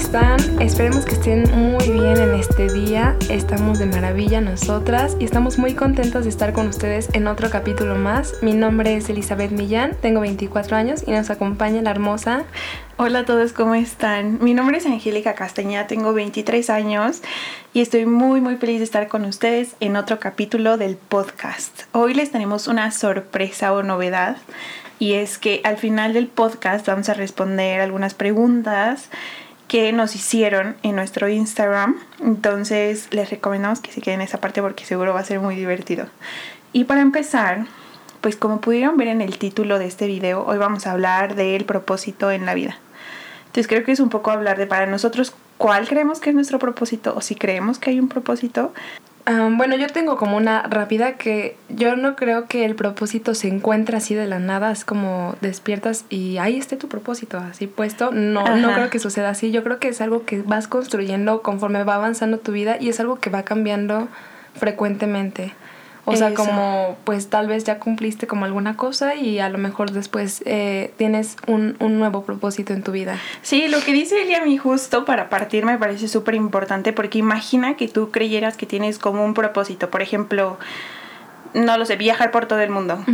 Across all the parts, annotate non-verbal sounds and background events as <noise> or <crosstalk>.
están? Esperemos que estén muy bien en este día. Estamos de maravilla nosotras y estamos muy contentas de estar con ustedes en otro capítulo más. Mi nombre es Elizabeth Millán, tengo 24 años y nos acompaña la hermosa. Hola a todos, ¿cómo están? Mi nombre es Angélica Castañeda, tengo 23 años y estoy muy muy feliz de estar con ustedes en otro capítulo del podcast. Hoy les tenemos una sorpresa o novedad y es que al final del podcast vamos a responder algunas preguntas que nos hicieron en nuestro Instagram. Entonces les recomendamos que se queden en esa parte porque seguro va a ser muy divertido. Y para empezar, pues como pudieron ver en el título de este video, hoy vamos a hablar del propósito en la vida. Entonces creo que es un poco hablar de para nosotros cuál creemos que es nuestro propósito o si creemos que hay un propósito bueno, yo tengo como una rápida que yo no creo que el propósito se encuentre así de la nada, es como despiertas y ahí esté tu propósito así puesto. No, no creo que suceda así. Yo creo que es algo que vas construyendo conforme va avanzando tu vida y es algo que va cambiando frecuentemente. O sea, como pues tal vez ya cumpliste como alguna cosa y a lo mejor después eh, tienes un, un, nuevo propósito en tu vida. Sí, lo que dice ella a mí justo para partir me parece súper importante porque imagina que tú creyeras que tienes como un propósito. Por ejemplo, no lo sé, viajar por todo el mundo.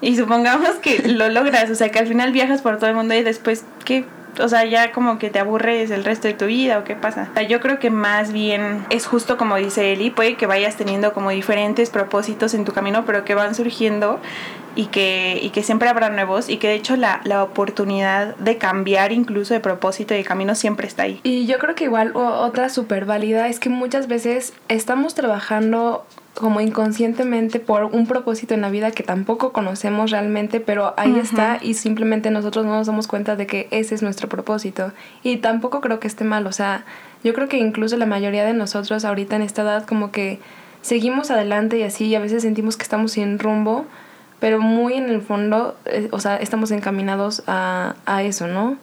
Y supongamos que lo logras, o sea, que al final viajas por todo el mundo y después, ¿qué? O sea, ya como que te aburres el resto de tu vida o qué pasa. O sea, yo creo que más bien es justo como dice Eli, puede que vayas teniendo como diferentes propósitos en tu camino, pero que van surgiendo y que, y que siempre habrá nuevos y que de hecho la, la oportunidad de cambiar incluso de propósito y de camino siempre está ahí. Y yo creo que igual otra súper válida es que muchas veces estamos trabajando como inconscientemente por un propósito en la vida que tampoco conocemos realmente, pero ahí está y simplemente nosotros no nos damos cuenta de que ese es nuestro propósito. Y tampoco creo que esté mal, o sea, yo creo que incluso la mayoría de nosotros ahorita en esta edad como que seguimos adelante y así, y a veces sentimos que estamos sin rumbo, pero muy en el fondo, eh, o sea, estamos encaminados a, a eso, ¿no?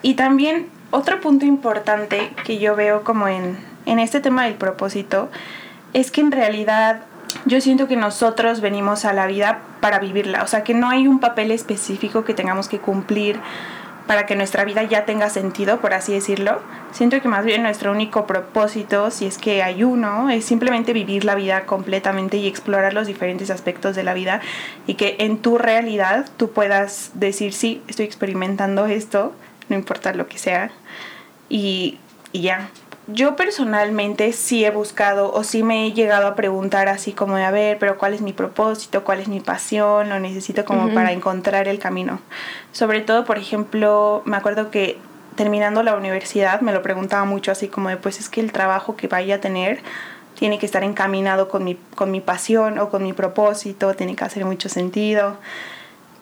Y también otro punto importante que yo veo como en, en este tema del propósito, es que en realidad yo siento que nosotros venimos a la vida para vivirla, o sea que no hay un papel específico que tengamos que cumplir para que nuestra vida ya tenga sentido, por así decirlo. Siento que más bien nuestro único propósito, si es que hay uno, es simplemente vivir la vida completamente y explorar los diferentes aspectos de la vida y que en tu realidad tú puedas decir, sí, estoy experimentando esto, no importa lo que sea, y, y ya, yo personalmente sí he buscado o sí me he llegado a preguntar así como de, a ver, pero ¿cuál es mi propósito? ¿Cuál es mi pasión? Lo necesito como para encontrar el camino. Sobre todo, por ejemplo, me acuerdo que terminando la universidad me lo preguntaba mucho así como de, pues es que el trabajo que vaya a tener tiene que estar encaminado con mi, con mi pasión o con mi propósito, tiene que hacer mucho sentido.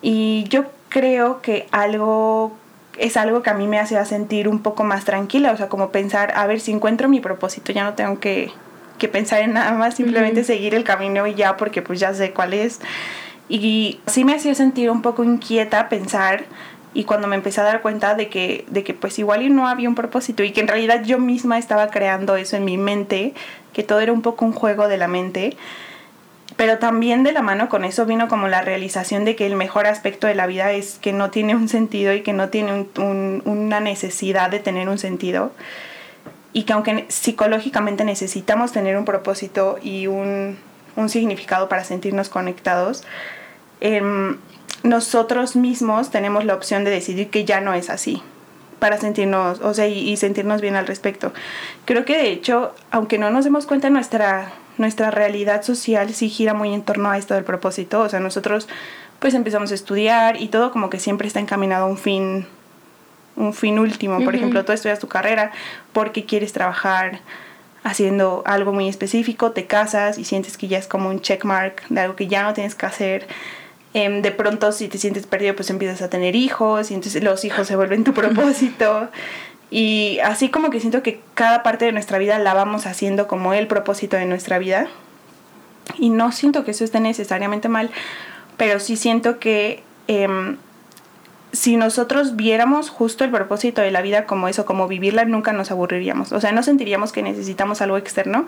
Y yo creo que algo es algo que a mí me hace sentir un poco más tranquila, o sea, como pensar, a ver, si encuentro mi propósito, ya no tengo que, que pensar en nada más, simplemente seguir el camino y ya, porque pues ya sé cuál es. Y sí me hacía sentir un poco inquieta pensar y cuando me empecé a dar cuenta de que, de que pues igual y no había un propósito y que en realidad yo misma estaba creando eso en mi mente, que todo era un poco un juego de la mente, pero también de la mano con eso vino como la realización de que el mejor aspecto de la vida es que no tiene un sentido y que no tiene una necesidad de tener un sentido. Y que aunque psicológicamente necesitamos tener un propósito y un, significado para sentirnos conectados, em, nosotros mismos tenemos la opción de decidir que ya no es así para sentirnos, o sea, y, y, sentirnos bien al respecto. Creo que de hecho, aunque no nos demos cuenta, nuestra nuestra realidad social sí gira muy en torno a esto del propósito. O sea, nosotros pues empezamos a estudiar y todo como que siempre está encaminado a un fin, un fin último. Por ejemplo, tú estudias tu carrera porque quieres trabajar haciendo algo muy específico, te casas y sientes que ya es como un checkmark de algo que ya no tienes que hacer. Em, de pronto si te sientes perdido pues empiezas a tener hijos y entonces los hijos se vuelven tu <laughs> propósito. Y así como que siento que cada parte de nuestra vida la vamos haciendo como el propósito de nuestra vida. Y no siento que eso esté necesariamente mal, pero sí siento que em, si nosotros viéramos justo el propósito de la vida como eso, como vivirla, nunca nos aburriríamos. O sea, no sentiríamos que necesitamos algo externo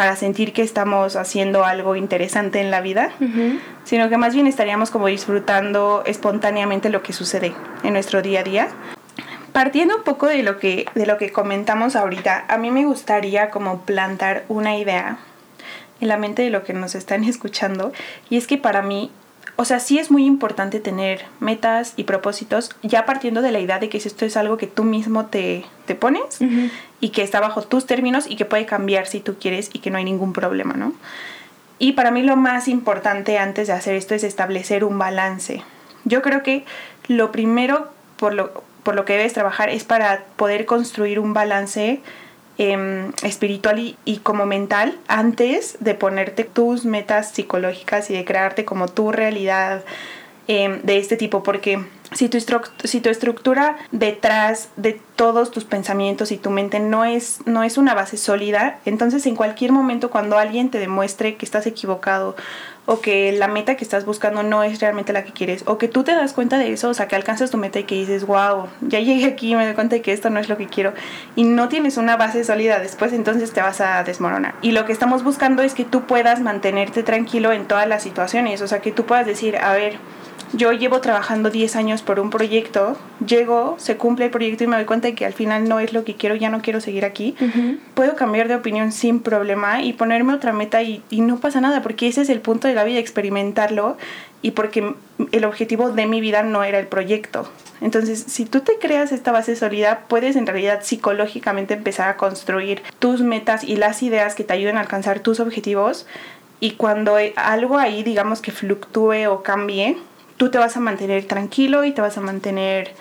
para sentir que estamos haciendo algo interesante en la vida, sino que más bien estaríamos como disfrutando espontáneamente lo que sucede en nuestro día a día. Partiendo un poco de lo que de lo que comentamos ahorita, a mí me gustaría como plantar una idea en la mente de lo que nos están <laughs> escuchando y es que para mí o sea, sí es muy importante tener metas y propósitos, ya partiendo de la idea de que esto es algo que tú mismo te, te pones y que está bajo tus términos y que puede cambiar si tú quieres y que no hay ningún problema, ¿no? Y para mí lo más importante antes de hacer esto es establecer un balance. Yo creo que lo primero por lo, por lo que debes trabajar es para poder construir un balance Em, espiritual y, como mental antes de ponerte tus metas psicológicas y de crearte como tu realidad em, de este tipo, porque si tu, si tu estructura detrás de todos tus pensamientos y tu mente no es, no es una base sólida, entonces en cualquier momento cuando alguien te demuestre que estás equivocado o que la meta que estás buscando no es realmente la que quieres, o que tú te das cuenta de eso, o sea, que alcanzas tu meta y que dices, wow, ya llegué aquí y me doy cuenta de que esto no es lo que quiero, y no tienes una base sólida después, entonces te vas a desmoronar. Y lo que estamos buscando es que tú puedas mantenerte tranquilo en todas las situaciones, o sea, que tú puedas decir, a ver, yo llevo trabajando 10 años por un proyecto, llego, se cumple el proyecto y me doy cuenta de que al final no es lo que quiero, ya no quiero seguir aquí, puedo cambiar de opinión sin problema y ponerme otra meta y, y, no pasa nada, porque ese es el punto de la vida, experimentarlo y porque el objetivo de mi vida no era el proyecto. Entonces, si tú te creas esta base sólida, puedes en realidad psicológicamente empezar a construir tus metas y las ideas que te ayuden a alcanzar tus objetivos. Y cuando algo ahí, digamos que fluctúe o cambie, tú te vas a mantener tranquilo y te vas a mantener,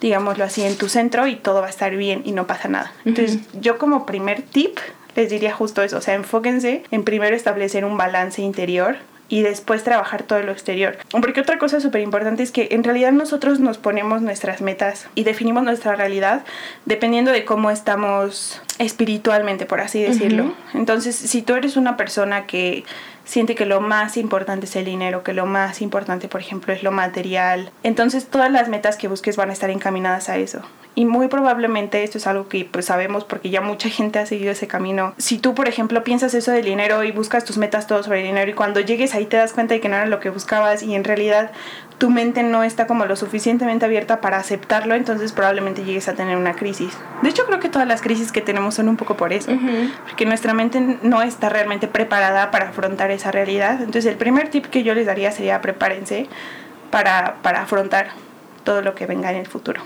digámoslo así, en tu centro y todo va a estar bien y no pasa nada. Entonces, yo como primer tip les diría justo eso, o sea, enfóquense en primero establecer un balance interior y después trabajar todo lo exterior. Porque otra cosa súper importante es que en realidad nosotros nos ponemos nuestras metas y definimos nuestra realidad dependiendo de cómo estamos espiritualmente, por así decirlo. Entonces, si tú eres una persona que siente que lo más importante es el dinero, que lo más importante, por ejemplo, es lo material. Entonces todas las metas que busques van a estar encaminadas a eso. Y muy probablemente esto es algo que pues sabemos porque ya mucha gente ha seguido ese camino. Si tú, por ejemplo, piensas eso del dinero y buscas tus metas todo sobre el dinero y cuando llegues ahí te das cuenta de que no era lo que buscabas y en realidad tu mente no está como lo suficientemente abierta para aceptarlo, entonces probablemente llegues a tener una crisis. De hecho, creo que todas las crisis que tenemos son un poco por eso, porque nuestra mente no está realmente preparada para afrontar esa realidad. Entonces, el primer tip que yo les daría sería prepárense para, para afrontar todo lo que venga en el futuro.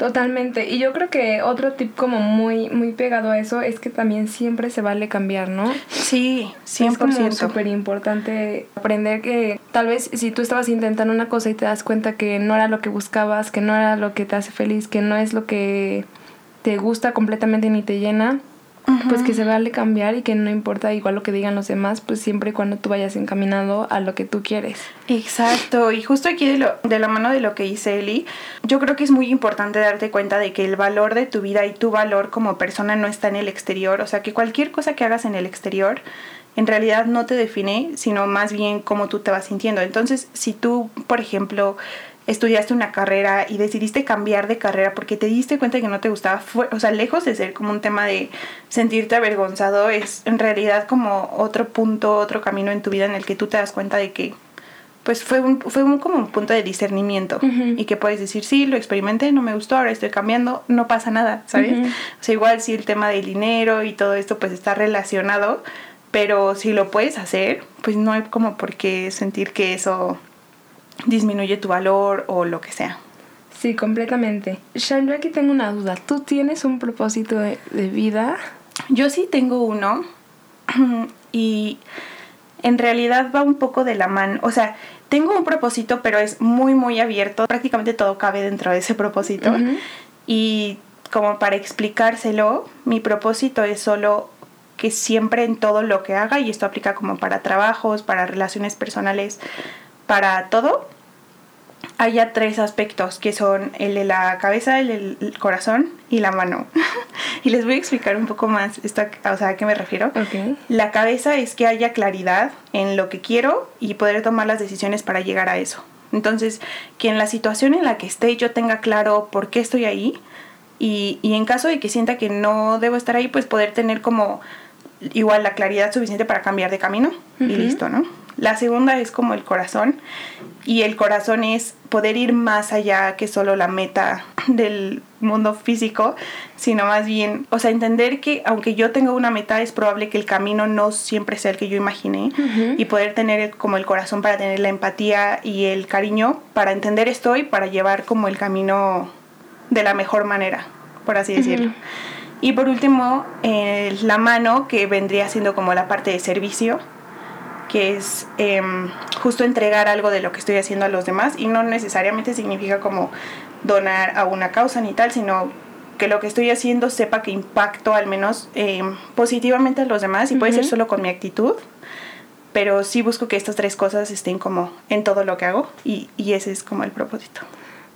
Totalmente. Y yo creo que otro tip como muy, muy pegado a eso es que también siempre se vale cambiar, ¿no? Sí, 100%. Es como súper importante aprender que tal vez si tú estabas intentando una cosa y te das cuenta que no era lo que buscabas, que no era lo que te hace feliz, que no es lo que te gusta completamente ni te llena, pues que se vale cambiar y que no importa igual lo que digan los demás, pues siempre y cuando tú vayas encaminado a lo que tú quieres. Exacto, y justo aquí de, lo, de la mano de lo que dice Eli, yo creo que es muy importante darte cuenta de que el valor de tu vida y tu valor como persona no está en el exterior, o sea que cualquier cosa que hagas en el exterior en realidad no te define, sino más bien cómo tú te vas sintiendo. Entonces, si tú, por ejemplo, estudiaste una carrera y decidiste cambiar de carrera porque te diste cuenta de que no te gustaba, fue, o sea, lejos de ser como un tema de sentirte avergonzado, es en realidad como otro punto, otro camino en tu vida en el que tú te das cuenta de que pues fue un, fue un, como un punto de discernimiento y que puedes decir, sí, lo experimenté, no me gustó, ahora estoy cambiando, no pasa nada, ¿sabes? O sea, igual si el tema del dinero y todo esto pues está relacionado, pero si lo puedes hacer, pues no hay como por qué sentir que eso disminuye tu valor o lo que sea. Sí, completamente. Shan, yo aquí tengo una duda. ¿Tú tienes un propósito de, vida? Yo sí tengo uno <clears throat> y en realidad va un poco de la mano. O sea, tengo un propósito, pero es muy, muy abierto. Prácticamente todo cabe dentro de ese propósito. Y como para explicárselo, mi propósito es solo que siempre en todo lo que haga, y esto aplica como para trabajos, para relaciones personales, para todo haya tres aspectos que son el de la cabeza, el del corazón y la mano. <laughs> y les voy a explicar un poco más esto, o sea, a qué me refiero. La cabeza es que haya claridad en lo que quiero y poder tomar las decisiones para llegar a eso. Entonces, que en la situación en la que esté yo tenga claro por qué estoy ahí y, y en caso de que sienta que no debo estar ahí, pues poder tener como igual la claridad suficiente para cambiar de camino y listo, ¿no? La segunda es como el corazón y el corazón es poder ir más allá que solo la meta del mundo físico, sino más bien, o sea, entender que aunque yo tenga una meta, es probable que el camino no siempre sea el que yo imaginé y poder tener como el corazón para tener la empatía y el cariño para entender esto y para llevar como el camino de la mejor manera, por así decirlo. Y por último, eh, la mano, que vendría siendo como la parte de servicio, que es em, justo entregar algo de lo que estoy haciendo a los demás y no necesariamente significa como donar a una causa ni tal, sino que lo que estoy haciendo sepa que impacto al menos em, positivamente a los demás y puede ser solo con mi actitud, pero sí busco que estas tres cosas estén como en todo lo que hago y, y ese es como el propósito.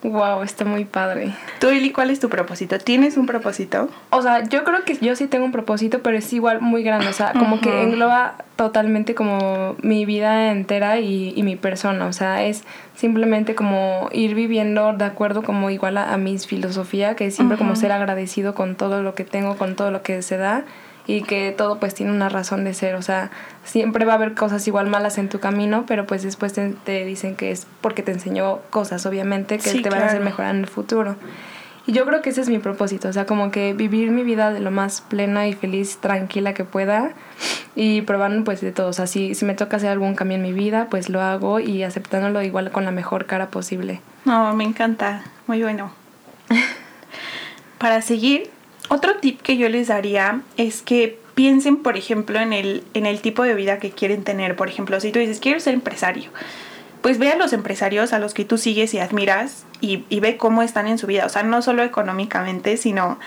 Wow, está muy padre. Tú, Eli, ¿cuál es tu propósito? ¿Tienes un propósito? O sea, yo creo que yo sí tengo un propósito, pero es igual muy grande. O sea, como que engloba totalmente como mi vida entera y, y, mi persona. O sea, es simplemente como ir viviendo de acuerdo como igual a, a mi filosofía, que es siempre como ser agradecido con todo lo que tengo, con todo lo que se da y que todo pues tiene una razón de ser, o sea, siempre va a haber cosas igual malas en tu camino, pero pues después te, dicen que es porque te enseñó cosas, obviamente, que te van a hacer mejorar en el futuro. Y yo creo que ese es mi propósito, o sea, como que vivir mi vida de lo más plena y feliz, tranquila que pueda y probando pues de todo, o sea, si, si me toca hacer algún cambio en mi vida, pues lo hago y aceptándolo igual con la mejor cara posible. No, me encanta, muy bueno. <laughs> Para seguir, otro tip que yo les daría es que piensen, por ejemplo, en el, en el tipo de vida que quieren tener. Por ejemplo, si tú dices, quiero ser empresario, pues ve a los empresarios a los que tú sigues y admiras y, y ve cómo están en su vida. O sea, no solo económicamente, sino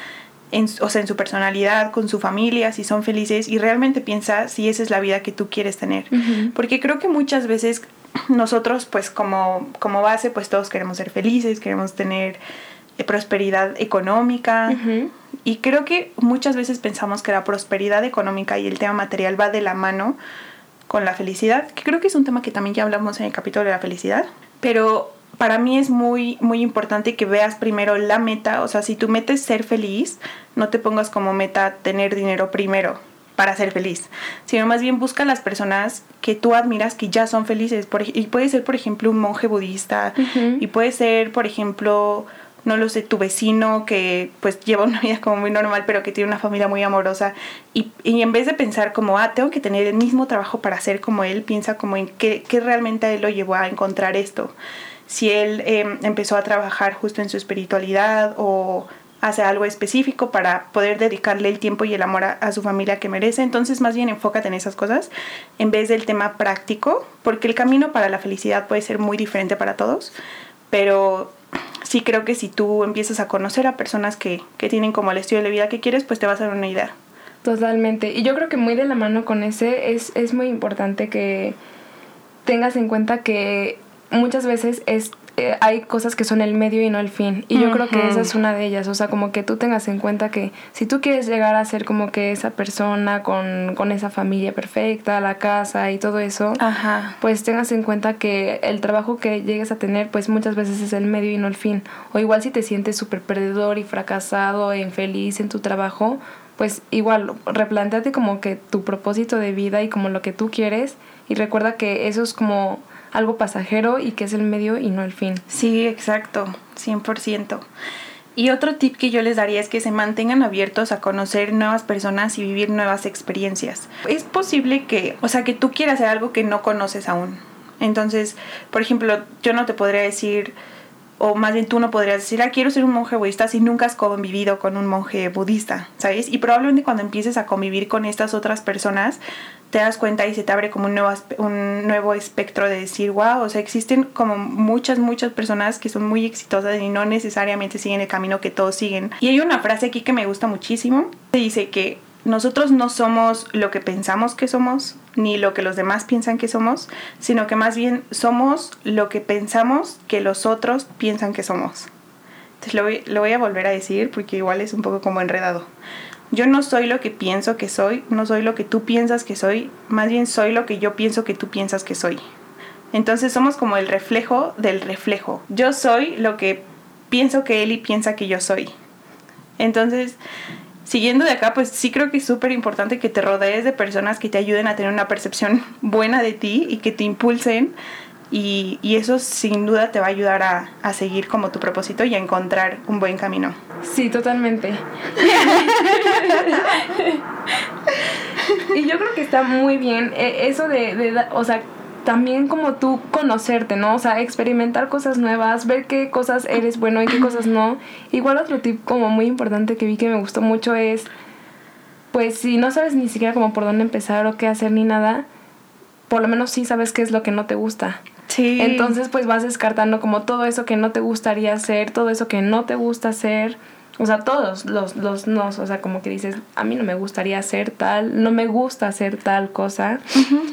en, o sea, en su personalidad, con su familia, si son felices y realmente piensa si esa es la vida que tú quieres tener. Porque creo que muchas veces nosotros, pues como, como base, pues todos queremos ser felices, queremos tener prosperidad económica. Y creo que muchas veces pensamos que la prosperidad económica y el tema material va de la mano con la felicidad, que creo que es un tema que también ya hablamos en el capítulo de la felicidad, pero para mí es muy muy importante que veas primero la meta, o sea, si tú metes ser feliz, no te pongas como meta tener dinero primero para ser feliz, sino más bien busca las personas que tú admiras que ya son felices, por, y puede ser por ejemplo un monje budista, y puede ser por ejemplo no lo sé, tu vecino que pues lleva una vida como muy normal, pero que tiene una familia muy amorosa, y, en vez de pensar como, ah, tengo que tener el mismo trabajo para ser como él, piensa como en qué, qué realmente a él lo llevó a encontrar esto. Si él em, empezó a trabajar justo en su espiritualidad o hace algo específico para poder dedicarle el tiempo y el amor a, a, su familia que merece. Entonces, más bien enfócate en esas cosas en vez del tema práctico, porque el camino para la felicidad puede ser muy diferente para todos, pero sí creo que si tú empiezas a conocer a personas que, que tienen como el estilo de vida que quieres, pues te vas a dar una idea. Totalmente. Y yo creo que muy de la mano con ese es, es muy importante que tengas en cuenta que muchas veces es eh, hay cosas que son el medio y no el fin. Y yo creo que esa es una de ellas. O sea, como que tú tengas en cuenta que si tú quieres llegar a ser como que esa persona con, con esa familia perfecta, la casa y todo eso, pues tengas en cuenta que el trabajo que llegues a tener, pues muchas veces es el medio y no el fin. O igual si te sientes súper perdedor y fracasado e infeliz en tu trabajo, pues igual replanteate como que tu propósito de vida y como lo que tú quieres y recuerda que eso es como algo pasajero y que es el medio y no el fin. Sí, exacto, 100%. Y otro tip que yo les daría es que se mantengan abiertos a conocer nuevas personas y vivir nuevas experiencias. Es posible que, o sea, que tú quieras hacer algo que no conoces aún. Entonces, por ejemplo, yo no te podría decir, o más bien tú no podrías decir, ah, quiero ser un monje budista si nunca has convivido con un monje budista, ¿sabes? Y probablemente cuando empieces a convivir con estas otras personas, te das cuenta y se te abre como un nuevo, un nuevo espectro de decir, wow, o sea, existen como muchas, muchas personas que son muy exitosas y no necesariamente siguen el camino que todos siguen. Y hay una frase aquí que me gusta muchísimo, que dice que nosotros no somos lo que pensamos que somos, ni lo que los demás piensan que somos, sino que más bien somos lo que pensamos que los otros piensan que somos. Entonces lo voy a volver a decir porque igual es un poco como enredado. Yo no soy lo que pienso que soy, no soy lo que tú piensas que soy, más bien soy lo que yo pienso que tú piensas que soy. Entonces somos como el reflejo del reflejo. Yo soy lo que pienso que Eli piensa que yo soy. Entonces, siguiendo de acá, pues sí creo que es súper importante que te rodees de personas que te ayuden a tener una percepción buena de ti y que te impulsen. Y, y eso sin duda te va a ayudar a, a, seguir como tu propósito y a encontrar un buen camino. Sí, totalmente. y yo creo que está muy bien eh, eso de, de, o sea, también como tú conocerte, ¿no? O sea, experimentar cosas nuevas, ver qué cosas eres bueno y qué cosas no. Igual otro tip como muy importante que vi que me gustó mucho es, pues si no sabes ni siquiera como por dónde empezar o qué hacer ni nada, por lo menos sí sabes qué es lo que no te gusta. Sí. Entonces pues vas descartando como todo eso que no te gustaría hacer, todo eso que no te gusta hacer o sea, todos los, los nos, o sea, como que dices, a mí no me gustaría hacer tal, no me gusta hacer tal cosa.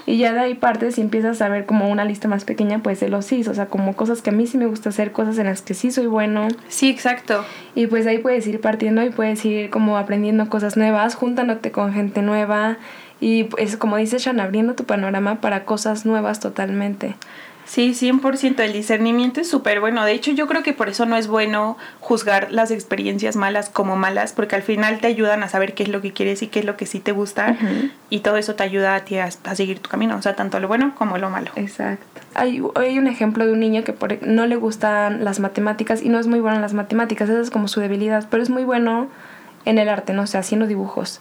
Y ya de ahí partes y empiezas a ver como una lista más pequeña, pues de los sí, o sea, como cosas que a mí sí me gusta hacer, cosas en las que sí soy bueno. Sí, exacto. Y pues ahí puedes ir partiendo y puedes ir como aprendiendo cosas nuevas, juntándote con gente nueva. Y pues como dices, Shan, abriendo tu panorama para cosas nuevas totalmente. Sí, 100%. El discernimiento es súper bueno. De hecho, yo creo que por eso no es bueno juzgar las experiencias malas como malas, porque al final te ayudan a saber qué es lo que quieres y qué es lo que sí te gusta. Y todo eso te ayuda a ti a, seguir tu camino. O sea, tanto lo bueno como lo malo. Exacto. Hay, hay un ejemplo de un niño que por, no le gustan las matemáticas y no es muy bueno en las matemáticas. Esa es como su debilidad, pero es muy bueno en el arte, no o sea, haciendo dibujos.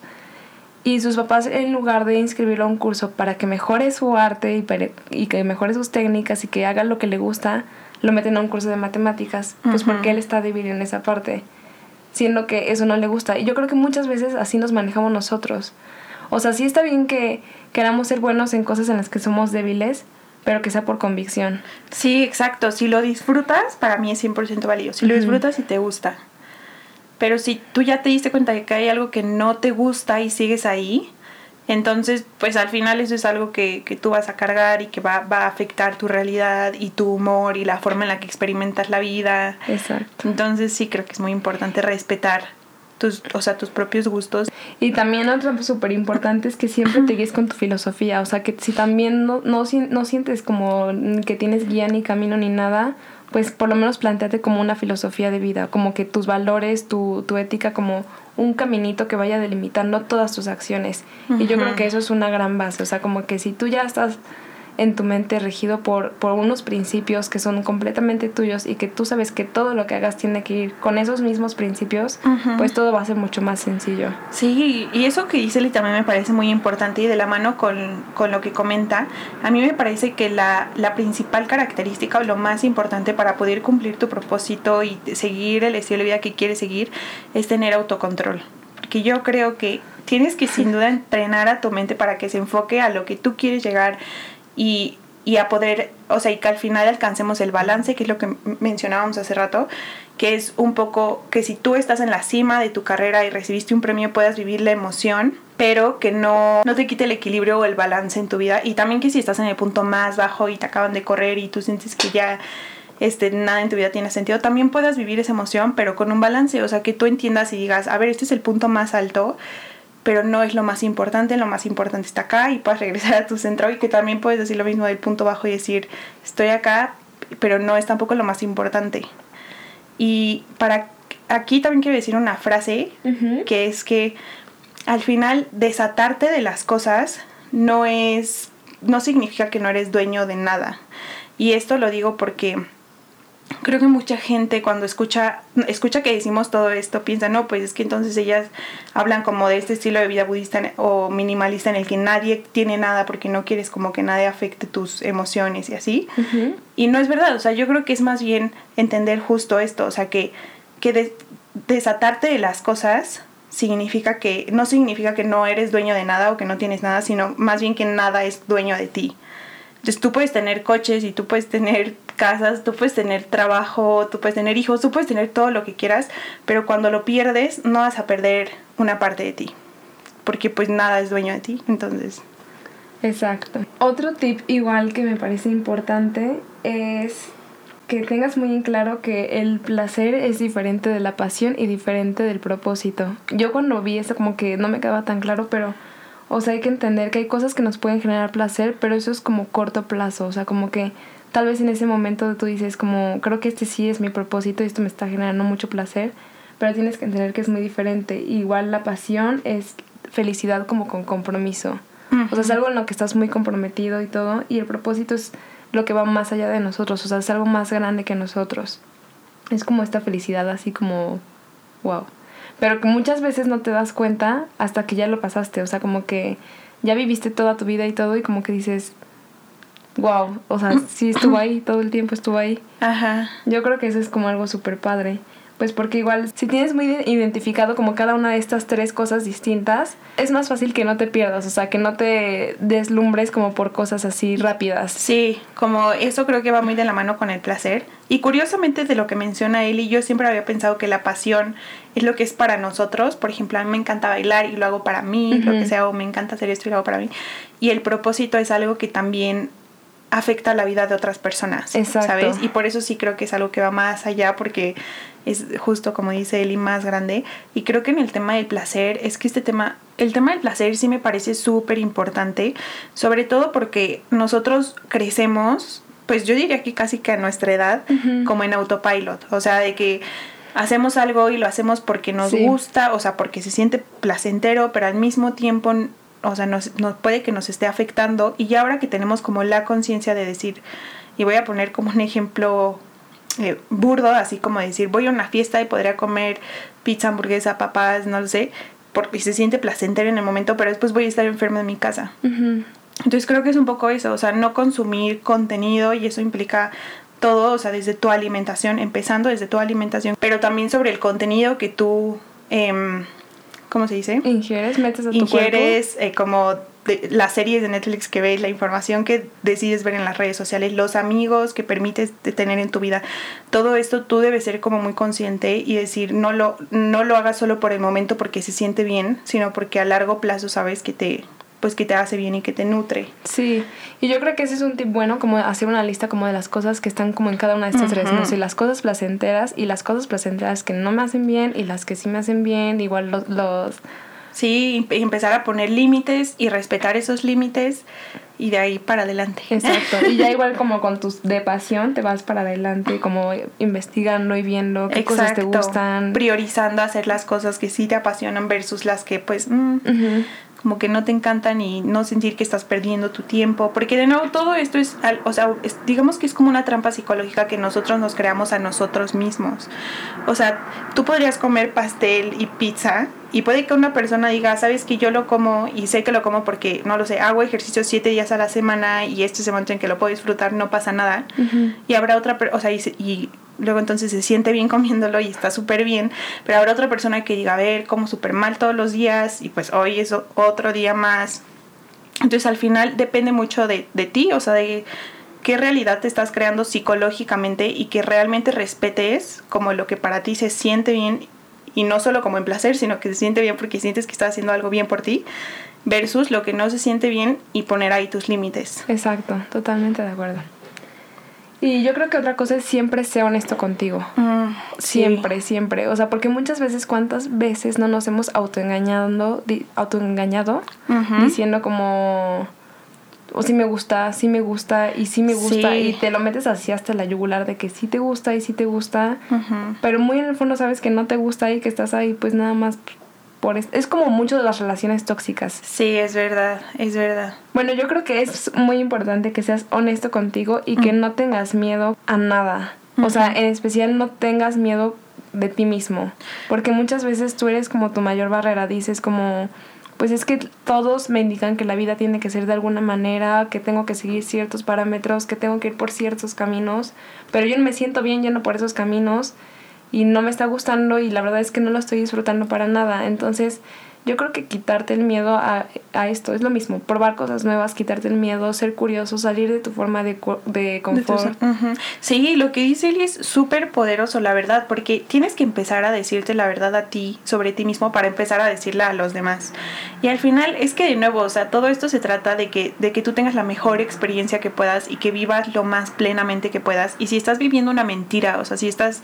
Y sus papás, en lugar de inscribirlo a un curso para que mejore su arte y, y que mejore sus técnicas y que haga lo que le gusta, lo meten a un curso de matemáticas, pues porque él está débil en esa parte, siendo que eso no le gusta. Y yo creo que muchas veces así nos manejamos nosotros. O sea, sí está bien que queramos ser buenos en cosas en las que somos débiles, pero que sea por convicción. Sí, exacto. Si lo disfrutas, para mí es 100% válido. Si lo disfrutas y te gusta. Pero si tú ya te diste cuenta de que hay algo que no te gusta y sigues ahí, entonces pues al final eso es algo que, que tú vas a cargar y que va, va, a afectar tu realidad y tu humor y la forma en la que experimentas la vida. Exacto. Entonces sí creo que es muy importante respetar tus, o sea, tus propios gustos. Y también otro súper importante es que siempre te guíes con tu filosofía, o sea, que si también no, no, no sientes como que tienes guía ni camino ni nada, pues por lo menos planteate como una filosofía de vida, como que tus valores, tu, tu ética, como un caminito que vaya delimitando todas tus acciones. Y yo creo que eso es una gran base, o sea, como que si tú ya estás en tu mente regido por, por unos principios que son completamente tuyos y que tú sabes que todo lo que hagas tiene que ir con esos mismos principios, pues todo va a ser mucho más sencillo. Sí, y eso que dice Lee también me parece muy importante y de la mano con, con lo que comenta, a mí me parece que la, la principal característica o lo más importante para poder cumplir tu propósito y seguir el estilo de vida que quieres seguir es tener autocontrol. Porque yo creo que tienes que sin <laughs> duda entrenar a tu mente para que se enfoque a lo que tú quieres llegar y, y a poder, o sea, y que al final alcancemos el balance, que es lo que mencionábamos hace rato, que es un poco que si tú estás en la cima de tu carrera y recibiste un premio puedas vivir la emoción, pero que no, no te quite el equilibrio o el balance en tu vida. Y también que si estás en el punto más bajo y te acaban de correr y tú sientes que ya este, nada en tu vida tiene sentido, también puedas vivir esa emoción, pero con un balance, o sea, que tú entiendas y digas, a ver, este es el punto más alto, pero no es lo más importante, lo más importante está acá y puedes regresar a tu centro y que también puedes decir lo mismo del punto bajo y decir, estoy acá, pero no es tampoco lo más importante. Y para aquí también quiero decir una frase que es que al final desatarte de las cosas no es no significa que no eres dueño de nada. Y esto lo digo porque creo que mucha gente cuando escucha, escucha que decimos todo esto piensa, no, pues es que entonces ellas hablan como de este estilo de vida budista o minimalista en el que nadie tiene nada porque no quieres como que nadie afecte tus emociones y así. Y no es verdad, o sea, yo creo que es más bien entender justo esto, o sea, que, que desatarte de las cosas significa que, no significa que no eres dueño de nada o que no tienes nada, sino más bien que nada es dueño de ti. Entonces tú puedes tener coches y tú puedes tener casas, tú puedes tener trabajo, tú puedes tener hijos, tú puedes tener todo lo que quieras, pero cuando lo pierdes no vas a perder una parte de ti, porque pues nada es dueño de ti, entonces... Exacto. Otro tip igual que me parece importante es que tengas muy en claro que el placer es diferente de la pasión y diferente del propósito. Yo cuando vi esto como que no me quedaba tan claro, pero o sea, hay que entender que hay cosas que nos pueden generar placer, pero eso es como corto plazo, o sea, como que tal vez en ese momento tú dices como, creo que este sí es mi propósito y esto me está generando mucho placer, pero tienes que entender que es muy diferente. Igual la pasión es felicidad como con compromiso. O sea, es algo en lo que estás muy comprometido y todo, y el propósito es lo que va más allá de nosotros, o sea, es algo más grande que nosotros. Es como esta felicidad así como, wow. Pero que muchas veces no te das cuenta hasta que ya lo pasaste, o sea, como que ya viviste toda tu vida y todo y como que dices, wow, o sea, sí estuvo ahí, todo el tiempo estuvo ahí. Ajá. Yo creo que eso es como algo súper padre. Pues porque igual si tienes muy identificado como cada una de estas tres cosas distintas, es más fácil que no te pierdas, o sea, que no te deslumbres como por cosas así rápidas. Sí, como eso creo que va muy de la mano con el placer. Y curiosamente de lo que menciona él y yo siempre había pensado que la pasión es lo que es para nosotros. Por ejemplo, a mí me encanta bailar y lo hago para mí, lo que sea, o me encanta hacer esto y lo hago para mí. Y el propósito es algo que también afecta la vida de otras personas, Exacto. ¿sabes? Y por eso sí creo que es algo que va más allá porque es justo como dice Eli más grande. Y creo que en el tema del placer es que este tema el tema del placer sí me parece súper importante sobre todo porque nosotros crecemos pues yo diría que casi que a nuestra edad como en autopilot. O sea de que hacemos algo y lo hacemos porque nos gusta o sea porque se siente placentero pero al mismo tiempo o sea, nos, puede que nos esté afectando. Y ya ahora que tenemos como la conciencia de decir, y voy a poner como un ejemplo eh, burdo, así como decir, voy a una fiesta y podría comer pizza, hamburguesa, papas, no lo sé, porque se siente placentero en el momento, pero después voy a estar enfermo en mi casa. Entonces creo que es un poco eso, o sea, no consumir contenido y eso implica todo, o sea, desde tu alimentación, empezando desde tu alimentación, pero también sobre el contenido que tú... Eh, ¿cómo se dice? Ingieres, metes a tu Ingieres eh, como las series de Netflix que ves, la información que decides ver en las redes sociales, los amigos que permites tener en tu vida. Todo esto tú debes ser como muy consciente y decir, no lo, no lo hagas solo por el momento porque se siente bien, sino porque a largo plazo sabes que te, pues que te hace bien y que te nutre. Sí, y yo creo que ese es un tip bueno, como hacer una lista como de las cosas que están como en cada una de estas tres, no sé, las cosas placenteras y las cosas placenteras que no me hacen bien y las que sí me hacen bien, igual los... los... Sí, empezar a poner límites y respetar esos límites y de ahí para adelante. Exacto. Y ya <laughs> igual como con tus de pasión te vas para adelante, como investigando y viendo qué cosas te gustan. Priorizando hacer las cosas que sí te apasionan versus las que pues mm, como que no te encantan y no sentir que estás perdiendo tu tiempo, porque de nuevo todo esto es, o sea, digamos que es como una trampa psicológica que nosotros nos creamos a nosotros mismos. O sea, tú podrías comer pastel y pizza y puede que una persona diga, sabes que yo lo como y sé que lo como porque, no lo sé, hago ejercicio siete días a la semana y este se momento en que lo puedo disfrutar, no pasa nada. Y habrá otra, o sea, y, y luego entonces se siente bien comiéndolo y está súper bien, pero habrá otra persona que diga, a ver, como súper mal todos los días y pues hoy es otro día más. Entonces al final depende mucho de, de ti, o sea, de qué realidad te estás creando psicológicamente y que realmente respetes como lo que para ti se siente bien y no solo como en placer, sino que se siente bien porque sientes que estás haciendo algo bien por ti, versus lo que no se siente bien y poner ahí tus límites. Exacto, totalmente de acuerdo. Y yo creo que otra cosa es siempre ser honesto contigo. Mm, siempre, siempre. O sea, porque muchas veces, ¿cuántas veces no nos hemos autoengañado, autoengañado diciendo como, o si me gusta, sí me gusta y sí me gusta y te lo metes así hasta la yugular de que sí te gusta y sí te gusta, pero muy en el fondo sabes que no te gusta y que estás ahí pues nada más es como mucho de las relaciones tóxicas. Sí, es verdad, es verdad. Bueno, yo creo que es muy importante que seas honesto contigo y que no tengas miedo a nada. O sea, en especial no tengas miedo de ti mismo. Porque muchas veces tú eres como tu mayor barrera. Dices como, pues es que todos me indican que la vida tiene que ser de alguna manera, que tengo que seguir ciertos parámetros, que tengo que ir por ciertos caminos. Pero yo no me siento bien yendo por esos caminos y no me está gustando y la verdad es que no lo estoy disfrutando para nada. Entonces, yo creo que quitarte el miedo a, esto es lo mismo, probar cosas nuevas, quitarte el miedo, ser curioso, salir de tu forma de, de confort. Sí, lo que dice Eli es súper poderoso, la verdad, porque tienes que empezar a decirte la verdad a ti, sobre ti mismo, para empezar a decirla a los demás. Y al final es que de nuevo, o sea, todo esto se trata de que, de que tú tengas la mejor experiencia que puedas y que vivas lo más plenamente que puedas. Y si estás viviendo una mentira, o sea, si estás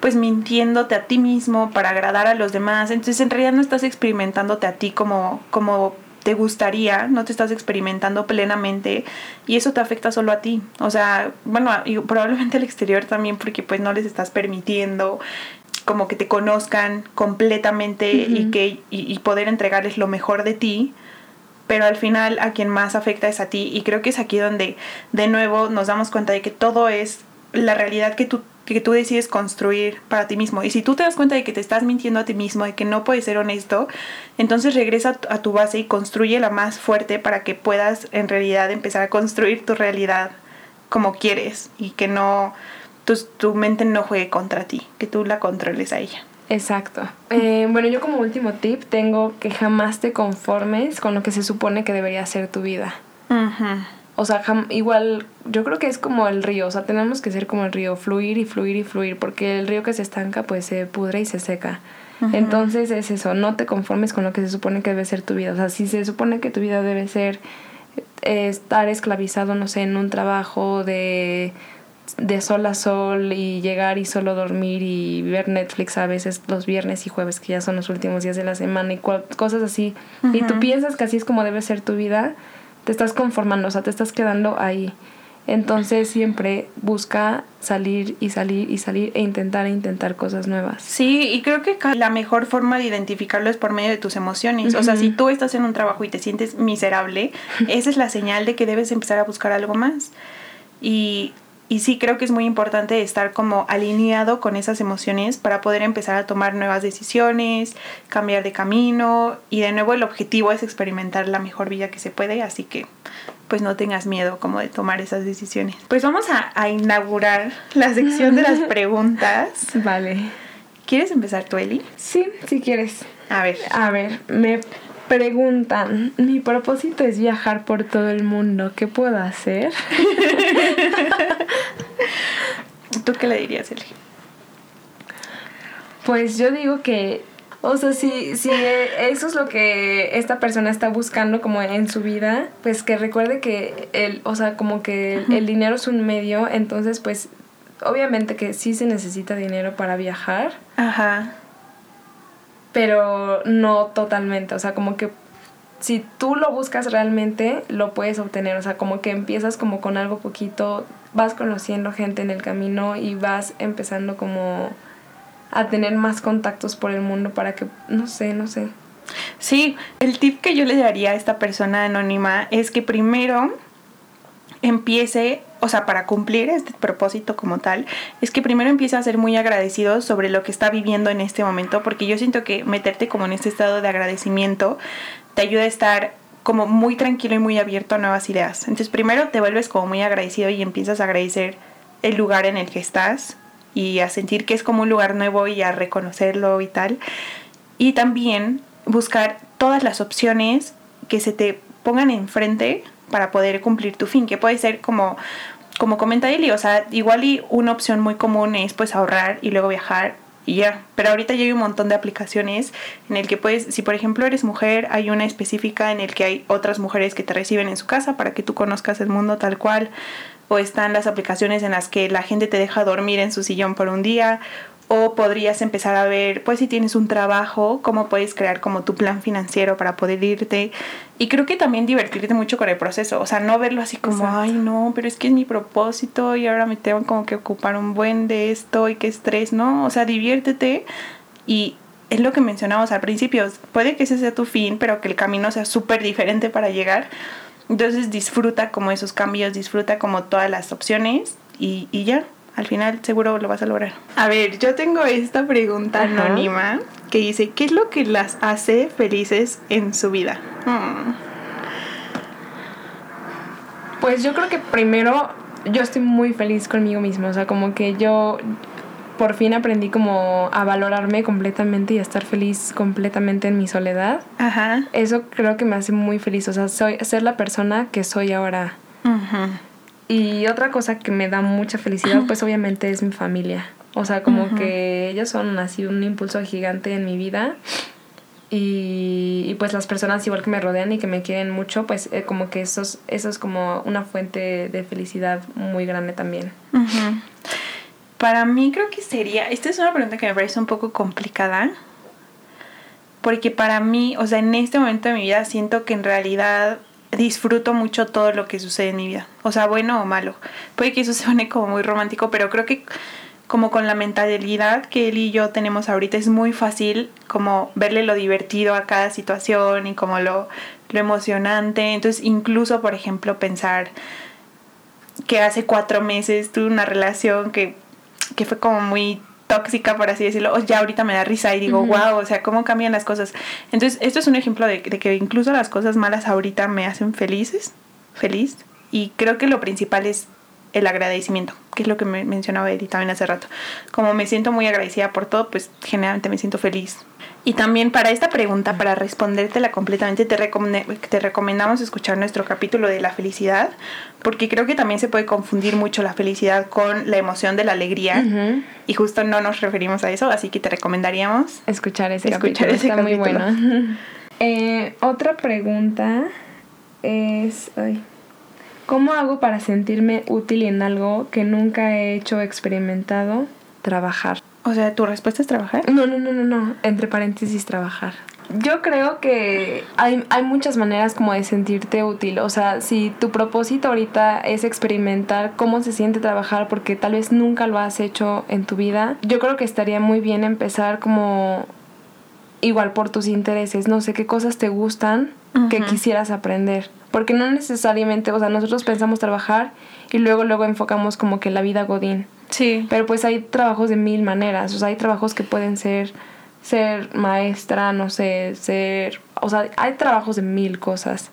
pues mintiéndote a ti mismo para agradar a los demás. Entonces en realidad no estás experimentándote a ti como, como te gustaría, no te estás experimentando plenamente y eso te afecta solo a ti. O sea, bueno, y probablemente al exterior también porque pues no les estás permitiendo como que te conozcan completamente y que y, poder entregarles lo mejor de ti pero al final a quien más afecta es a ti y creo que es aquí donde de nuevo nos damos cuenta de que todo es la realidad que tú que tú decides construir para ti mismo. Y si tú te das cuenta de que te estás mintiendo a ti mismo, de que no puedes ser honesto, entonces regresa a tu base y construye la más fuerte para que puedas en realidad empezar a construir tu realidad como quieres y que no tu, tu mente no juegue contra ti, que tú la controles a ella. Exacto. Eh, bueno, yo como último tip tengo que jamás te conformes con lo que se supone que debería ser tu vida. O sea, igual yo creo que es como el río, o sea, tenemos que ser como el río, fluir y fluir y fluir, porque el río que se estanca pues se pudre y se seca. Entonces es eso, no te conformes con lo que se supone que debe ser tu vida. O sea, si se supone que tu vida debe ser eh, estar esclavizado, no sé, en un trabajo de, de sol a sol y llegar y solo dormir y ver Netflix a veces los viernes y jueves, que ya son los últimos días de la semana y cosas así, y tú piensas que así es como debe ser tu vida, te estás conformando, o sea, te estás quedando ahí. Entonces siempre busca salir y salir y salir e intentar e intentar cosas nuevas. Sí, y creo que la mejor forma de identificarlo es por medio de tus emociones. O sea, si tú estás en un trabajo y te sientes miserable, <laughs> esa es la señal de que debes empezar a buscar algo más. Y y sí creo que es muy importante estar como alineado con esas emociones para poder empezar a tomar nuevas decisiones, cambiar de camino y de nuevo el objetivo es experimentar la mejor vida que se puede, así que pues no tengas miedo como de tomar esas decisiones. Pues vamos a, inaugurar la sección de las <laughs> preguntas. Vale. ¿Quieres empezar tú, Eli? Sí, si quieres. A ver. A ver, me preguntan, mi propósito es viajar por todo el mundo, ¿qué puedo hacer? <laughs> ¿Tú qué le dirías, Eli? Pues yo digo que, o sea, si, si eso es lo que esta persona está buscando como en su vida, pues que recuerde que el, o sea, como que el dinero es un medio, entonces pues obviamente que sí se necesita dinero para viajar. Ajá pero no totalmente, o sea, como que si tú lo buscas realmente, lo puedes obtener, o sea, como que empiezas como con algo poquito, vas conociendo gente en el camino y vas empezando como a tener más contactos por el mundo para que, no sé, no sé. Sí, el tip que yo le daría a esta persona anónima es que primero empiece, o sea, para cumplir este propósito como tal, es que primero empiece a ser muy agradecido sobre lo que está viviendo en este momento, porque yo siento que meterte como en este estado de agradecimiento te ayuda a estar como muy tranquilo y muy abierto a nuevas ideas. Entonces primero te vuelves como muy agradecido y empiezas a agradecer el lugar en el que estás y a sentir que es como un lugar nuevo y a reconocerlo y tal. Y también buscar todas las opciones que se te pongan enfrente para poder cumplir tu fin, que puede ser como como comenta Eli, o sea, igual y una opción muy común es pues ahorrar y luego viajar y ya. Pero ahorita ya hay un montón de aplicaciones en el que puedes, si por ejemplo eres mujer, hay una específica en el que hay otras mujeres que te reciben en su casa para que tú conozcas el mundo tal cual. O están las aplicaciones en las que la gente te deja dormir en su sillón por un día o podrías empezar a ver, pues si tienes un trabajo, cómo puedes crear como tu plan financiero para poder irte. Y creo que también divertirte mucho con el proceso, o sea, no verlo así como, ay no, pero es que es mi propósito y ahora me tengo como que ocupar un buen de esto y qué estrés, ¿no? O sea, diviértete y es lo que mencionamos al principio, puede que ese sea tu fin, pero que el camino sea súper diferente para llegar. Entonces disfruta como esos cambios, disfruta como todas las opciones y, y ya al final seguro lo vas a lograr. A ver, yo tengo esta pregunta anónima que dice, ¿qué es lo que las hace felices en su vida? Hmm. Pues yo creo que primero yo estoy muy feliz conmigo mismo, o sea, como que yo por fin aprendí como a valorarme completamente y a estar feliz completamente en mi soledad. Ajá. Eso creo que me hace muy feliz, o sea, soy, ser la persona que soy ahora. Ajá. Y otra cosa que me da mucha felicidad, pues obviamente es mi familia. O sea, como que ellos son así un impulso gigante en mi vida. Y, pues las personas igual que me rodean y que me quieren mucho, pues eh, como que eso es, eso es como una fuente de felicidad muy grande también. Para mí creo que sería, esta es una pregunta que me parece un poco complicada, porque para mí, o sea, en este momento de mi vida siento que en realidad disfruto mucho todo lo que sucede en mi vida. O sea, bueno o malo. Puede que eso <laughs> suene como muy romántico, pero creo que como con la mentalidad que él y yo tenemos ahorita, es muy fácil como verle lo divertido a cada situación y como lo, lo emocionante. Entonces, incluso, por ejemplo, pensar que hace cuatro meses tuve una relación que, que fue como muy tóxica, por así decirlo, o ya ahorita me da risa y digo, wow, o sea, cómo cambian las cosas. Entonces, esto es un ejemplo de, de, que incluso las cosas malas ahorita me hacen felices, feliz, y creo que lo principal es el agradecimiento, que es lo que me mencionaba Edith también hace rato. Como me siento muy agradecida por todo, pues generalmente me siento feliz. Y también para esta pregunta, para respondértela completamente, te, te recomendamos escuchar nuestro capítulo de la felicidad, porque creo que también se puede confundir mucho la felicidad con la emoción de la alegría, y justo no nos referimos a eso, así que te recomendaríamos escuchar ese escuchar capítulo. Ese Está muy bueno. <laughs> eh, otra pregunta es... Ay. ¿Cómo hago para sentirme útil en algo que nunca he hecho o experimentado? Trabajar. O sea, ¿tu respuesta es trabajar? No, no, no, no, no. Entre paréntesis, trabajar. Yo creo que hay, hay muchas maneras como de sentirte útil. O sea, si tu propósito ahorita es experimentar cómo se siente trabajar porque tal vez nunca lo has hecho en tu vida, yo creo que estaría muy bien empezar como igual por tus intereses. No sé qué cosas te gustan que quisieras aprender. Porque no necesariamente, o sea, nosotros pensamos trabajar y luego luego enfocamos como que la vida godín. Sí. Pero pues hay trabajos de mil maneras, o sea, hay trabajos que pueden ser ser maestra, no sé, ser, o sea, hay trabajos de mil cosas.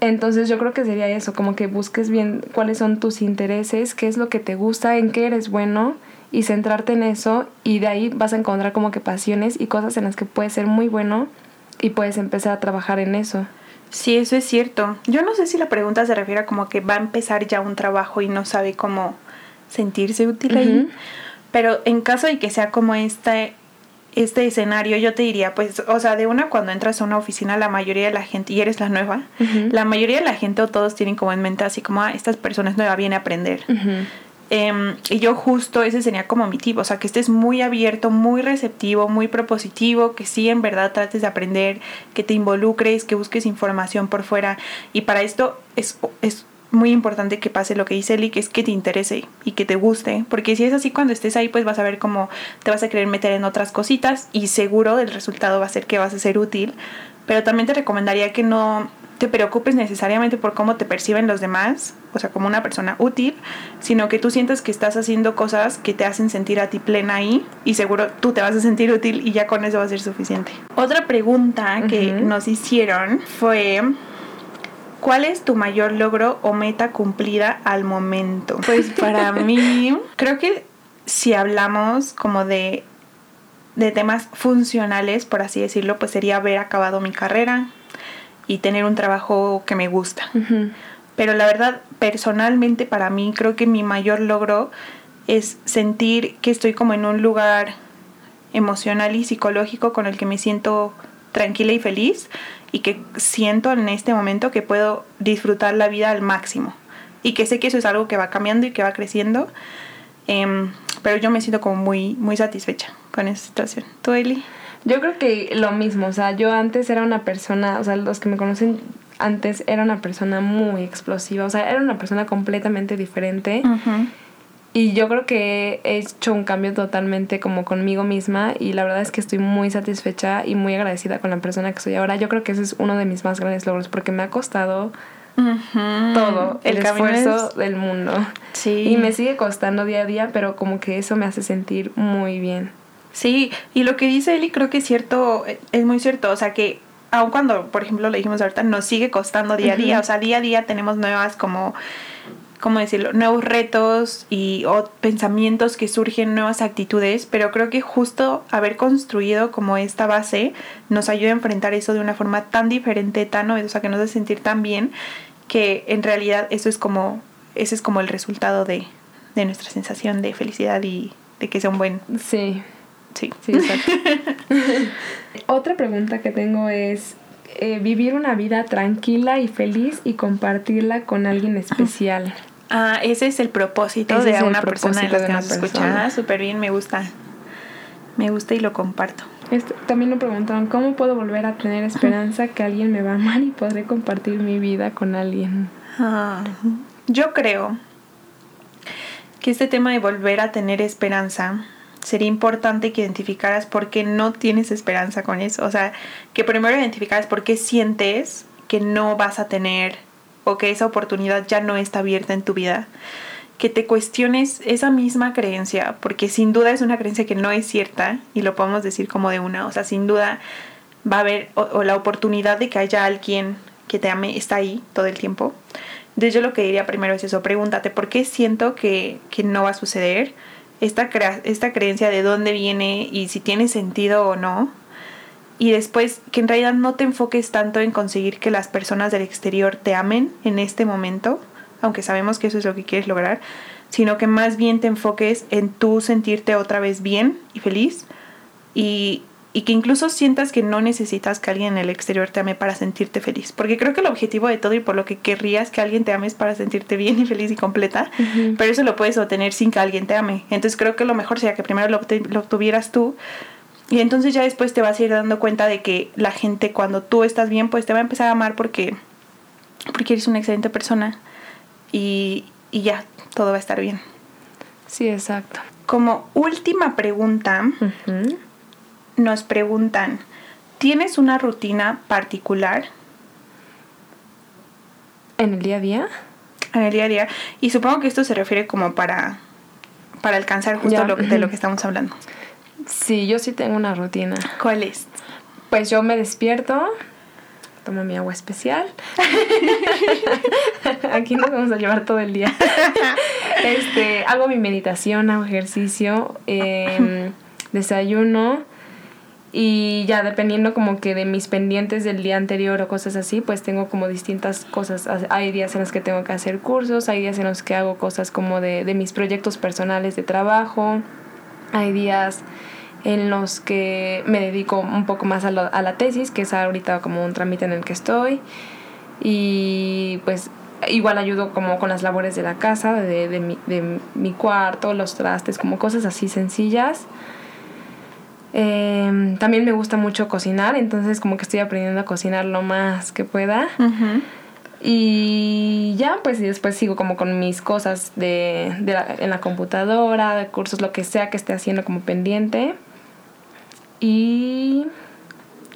Entonces yo creo que sería eso, como que busques bien cuáles son tus intereses, qué es lo que te gusta, en qué eres bueno y centrarte en eso y de ahí vas a encontrar como que pasiones y cosas en las que puedes ser muy bueno y puedes empezar a trabajar en eso. Sí, eso es cierto. Yo no sé si la pregunta se refiere a como que va a empezar ya un trabajo y no sabe cómo sentirse útil ahí. Pero en caso de que sea como este, este escenario, yo te diría, pues, o sea, de una cuando entras a una oficina, la mayoría de la gente, y eres la nueva, la mayoría de la gente o todos tienen como en mente así como, ah, estas personas nueva viene a aprender. Em, y yo justo ese sería como mi tipo, o sea, que estés muy abierto, muy receptivo, muy propositivo, que sí en verdad trates de aprender, que te involucres, que busques información por fuera. Y para esto es, es muy importante que pase lo que dice Eli, que es que te interese y que te guste, porque si es así cuando estés ahí, pues vas a ver cómo te vas a querer meter en otras cositas y seguro el resultado va a ser que vas a ser útil, pero también te recomendaría que no te preocupes necesariamente por cómo te perciben los demás, o sea, como una persona útil, sino que tú sientas que estás haciendo cosas que te hacen sentir a ti plena ahí y seguro tú te vas a sentir útil y ya con eso va a ser suficiente. Otra pregunta que nos hicieron fue ¿Cuál es tu mayor logro o meta cumplida al momento? Pues para <laughs> mí, creo que si hablamos como de, de temas funcionales, por así decirlo, pues sería haber acabado mi carrera, y tener un trabajo que me gusta. Pero la verdad, personalmente para mí creo que mi mayor logro es sentir que estoy como en un lugar emocional y psicológico con el que me siento tranquila y feliz y que siento en este momento que puedo disfrutar la vida al máximo y que sé que eso es algo que va cambiando y que va creciendo em, pero yo me siento como muy muy satisfecha con esa situación ¿tú Eli? Yo creo que lo mismo, o sea, yo antes era una persona, o sea, los que me conocen antes era una persona muy explosiva, o sea, era una persona completamente diferente. Y yo creo que he hecho un cambio totalmente como conmigo misma y la verdad es que estoy muy satisfecha y muy agradecida con la persona que soy ahora. Yo creo que ese es uno de mis más grandes logros porque me ha costado todo el, esfuerzo del mundo. Sí. Y me sigue costando día a día, pero como que eso me hace sentir muy bien. Sí, y lo que dice Eli creo que es cierto, es muy cierto, o sea que aun cuando, por ejemplo, le dijimos ahorita, nos sigue costando día a día, o sea, día a día tenemos nuevas como ¿cómo decirlo? nuevos retos y o pensamientos que surgen, nuevas actitudes, pero creo que justo haber construido como esta base nos ayuda a enfrentar eso de una forma tan diferente, tan novedosa, que nos hace sentir tan bien, que en realidad eso es como, ese es como el resultado de, de nuestra sensación de felicidad y de que sea un buen... Sí. Sí, sí, exacto. <laughs> Otra pregunta que tengo es, eh, vivir una vida tranquila y feliz y compartirla con alguien especial. Ah, ese es el propósito de una persona de las que nos escuchan. Ah, súper bien, me gusta. Me gusta y lo comparto. también me preguntaron, ¿cómo puedo volver a tener esperanza que alguien me va a amar y podré compartir mi vida con alguien? Ah, yo creo que este tema de volver a tener esperanza sería importante que identificaras por qué no tienes esperanza con eso. O sea, que primero identificaras por qué sientes que no vas a tener que esa oportunidad ya no está abierta en tu vida. Que te cuestiones esa misma creencia, porque sin duda es una creencia que no es cierta y lo podemos decir como de una. O sea, sin duda va a haber o, la oportunidad de que haya alguien que te ame está ahí todo el tiempo. Entonces yo lo que diría primero es eso, pregúntate, ¿por qué siento que, que no va a suceder? esta, esta creencia de dónde viene y si tiene sentido o no. Y después que en realidad no te enfoques tanto en conseguir que las personas del exterior te amen en este momento, aunque sabemos que eso es lo que quieres lograr, sino que más bien te enfoques en tú sentirte otra vez bien y feliz y, y que incluso sientas que no necesitas que alguien en el exterior te ame para sentirte feliz. Porque creo que el objetivo de todo y por lo que querrías que alguien te ame es para sentirte bien y feliz y completa, pero eso lo puedes obtener sin que alguien te ame. Entonces creo que lo mejor sería que primero lo, lo obtuvieras tú y entonces ya después te vas a ir dando cuenta de que la gente cuando tú estás bien pues te va a empezar a amar porque, porque eres una excelente persona y, y ya, todo va a estar bien. Sí, exacto. Como última pregunta, nos preguntan, ¿tienes una rutina particular? ¿En el día a día? En el día a día. Y supongo que esto se refiere como para, para alcanzar justo lo, de lo que estamos hablando. Sí, yo sí tengo una rutina. ¿Cuál es? Pues yo me despierto, tomo mi agua especial. <laughs> Aquí nos vamos a llevar todo el día. <laughs> este, hago mi meditación, hago ejercicio, em, desayuno y ya dependiendo como que de mis pendientes del día anterior o cosas así, pues tengo como distintas cosas. Hay días en los que tengo que hacer cursos, hay días en los que hago cosas como de, de mis proyectos personales de trabajo, hay días en los que me dedico un poco más a, a la tesis, que es ahorita como un trámite en el que estoy. Y pues igual ayudo como con las labores de la casa, de, de, mi, de mi cuarto, los trastes, como cosas así sencillas. Em, también me gusta mucho cocinar, entonces como que estoy aprendiendo a cocinar lo más que pueda. Y ya, pues y después sigo como con mis cosas de, de en la computadora, de cursos, lo que sea que esté haciendo como pendiente. Y,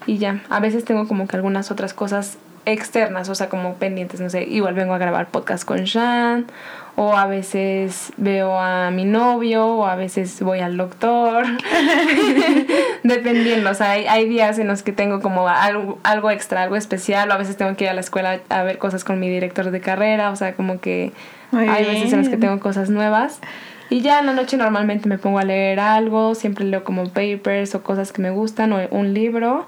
y ya, a veces tengo como que algunas otras cosas externas, o sea, como pendientes, no sé, igual vengo a grabar podcast con Shan o a veces veo a mi novio, o a veces voy al doctor, <laughs> dependiendo, o sea, hay, hay, días en los que tengo como algo, algo extra, algo especial, o a veces tengo que ir a la escuela a ver cosas con mi director de carrera, o sea, como que hay veces en los que tengo cosas nuevas. Y ya en la noche normalmente me pongo a leer algo, siempre leo como papers o cosas que me gustan o un libro.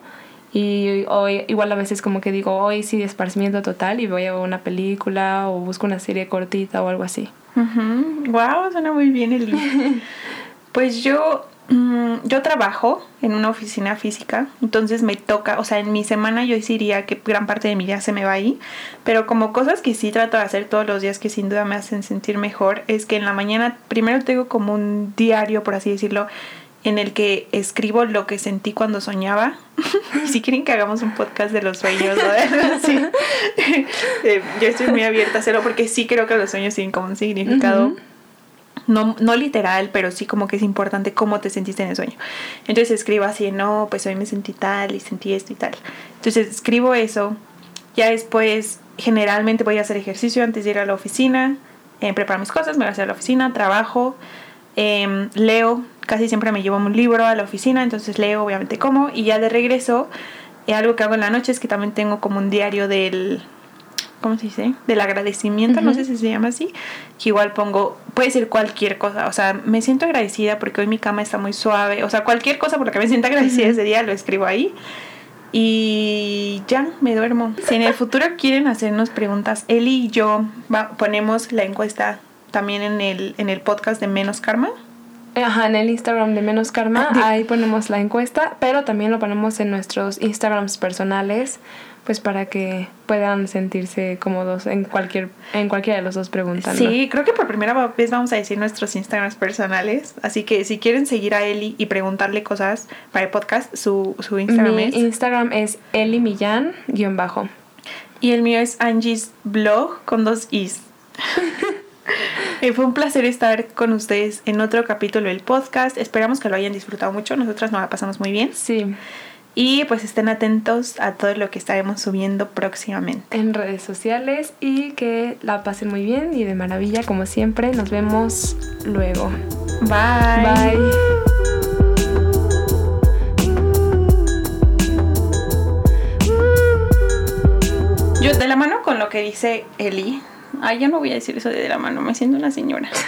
Y hoy, igual a veces como que digo, hoy sí, esparcimiento total y voy a una película o busco una serie cortita o algo así. Wow, suena muy bien, Eli. <laughs> pues yo, mm, yo trabajo en una oficina física, entonces me toca, o sea, en mi semana yo diría que gran parte de mi día se me va ahí, pero como cosas que sí trato de hacer todos los días que sin duda me hacen sentir mejor, es que en la mañana primero tengo como un diario, por así decirlo, en el que escribo lo que sentí cuando soñaba. <laughs> si quieren que hagamos un podcast de los sueños, ¿no? <laughs> <laughs> Eh, yo estoy muy abierta a hacerlo porque sí creo que los sueños tienen como un significado. No, no literal, pero sí como que es importante cómo te sentiste en el sueño. Entonces escribo así, no, pues hoy me sentí tal y sentí esto y tal. Entonces escribo eso. Ya después, generalmente voy a hacer ejercicio antes de ir a la oficina, eh, preparo mis cosas, me voy a hacer a la oficina, trabajo, em, leo casi siempre me llevo un libro a la oficina, entonces leo obviamente como y ya de regreso, eh, algo que hago en la noche es que también tengo como un diario del, ¿cómo se dice? Del agradecimiento, no sé si se llama así, que igual pongo, puede ser cualquier cosa, o sea, me siento agradecida porque hoy mi cama está muy suave, o sea, cualquier cosa por la que me siento agradecida ese día lo escribo ahí. Y ya, me duermo. Si en el futuro quieren hacernos preguntas, Eli y yo ponemos la encuesta también en el, en el podcast de Menos Karma. Ajá, en el Instagram de Menos Karma, ah, ahí ponemos la encuesta, pero también lo ponemos en nuestros Instagrams personales, pues para que puedan sentirse cómodos en cualquier en cualquiera de los dos preguntando. Sí, creo que por primera vez vamos a decir nuestros Instagrams personales, así que si quieren seguir a Eli y preguntarle cosas para el podcast, su, su Instagram Mi Instagram es Eli Millán, guion bajo. Y el mío es Angie's Blog con dos Is. <laughs> Eh, fue un placer estar con ustedes en otro capítulo del podcast. Esperamos que lo hayan disfrutado mucho. Nosotras nos la pasamos muy bien. Sí. Y pues estén atentos a todo lo que estaremos subiendo próximamente. En redes sociales y que la pasen muy bien y de maravilla como siempre. Nos vemos luego. Bye. Bye. Yo de la mano con lo que dice Eli. Ay, ya no voy a decir eso de la mano, me siento una señora. <laughs>